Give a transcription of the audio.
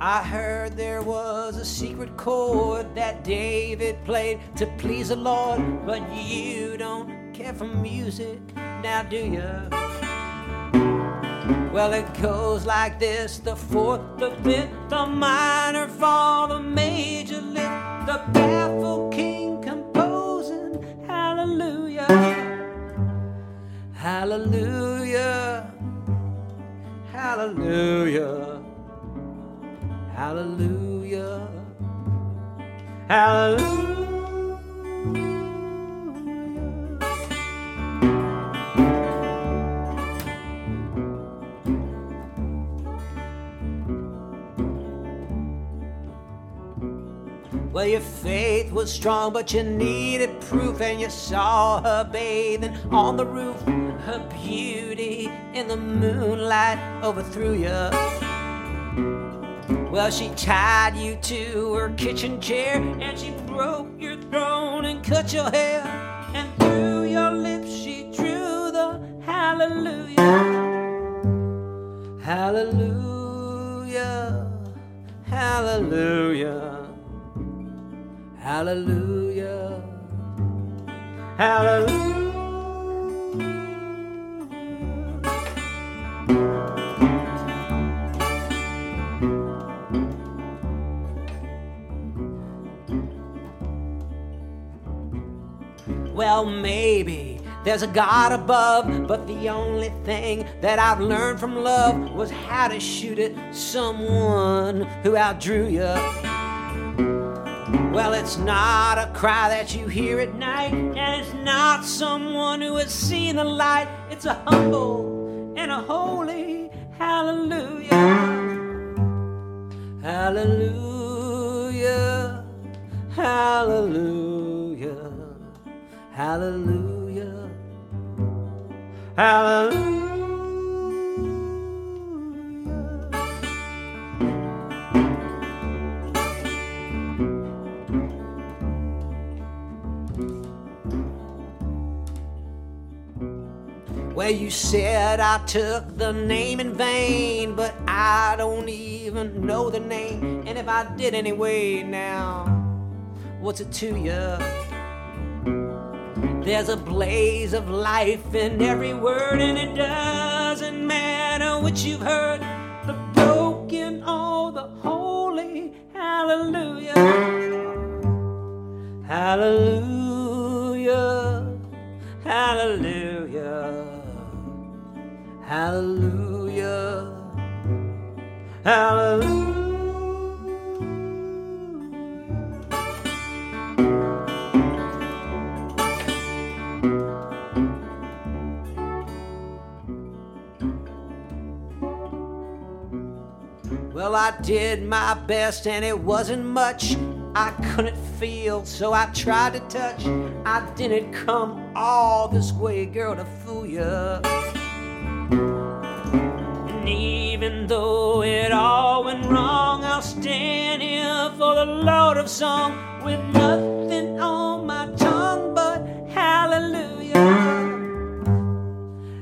I heard there was a secret chord that David played to please the Lord, but you don't care for music now, do you? Well, it goes like this the fourth, the fifth, the minor fall, the major lift, the baffled king. Hallelujah. Hallelujah. Well, your faith was strong, but you needed proof, and you saw her bathing on the roof. Her beauty in the moonlight overthrew you. Well, she tied you to her kitchen chair, and she broke your throne and cut your hair. And through your lips, she drew the hallelujah. Hallelujah. Hallelujah. Hallelujah. Hallelujah. Well, maybe there's a God above, but the only thing that I've learned from love was how to shoot at someone who outdrew you. Well, it's not a cry that you hear at night, and it's not someone who has seen the light. It's a humble and a holy hallelujah. Hallelujah. Hallelujah. Hallelujah. Hallelujah. Well, you said I took the name in vain, but I don't even know the name. And if I did anyway, now, what's it to you? There's a blaze of life in every word, and it doesn't matter what you've heard. The broken or the holy, hallelujah. Hallelujah. Hallelujah. Hallelujah. Hallelujah. Well, I did my best and it wasn't much. I couldn't feel, so I tried to touch. I didn't come all this way, girl, to fool you. And even though it all went wrong, I'll stand here for the Lord of Song with nothing on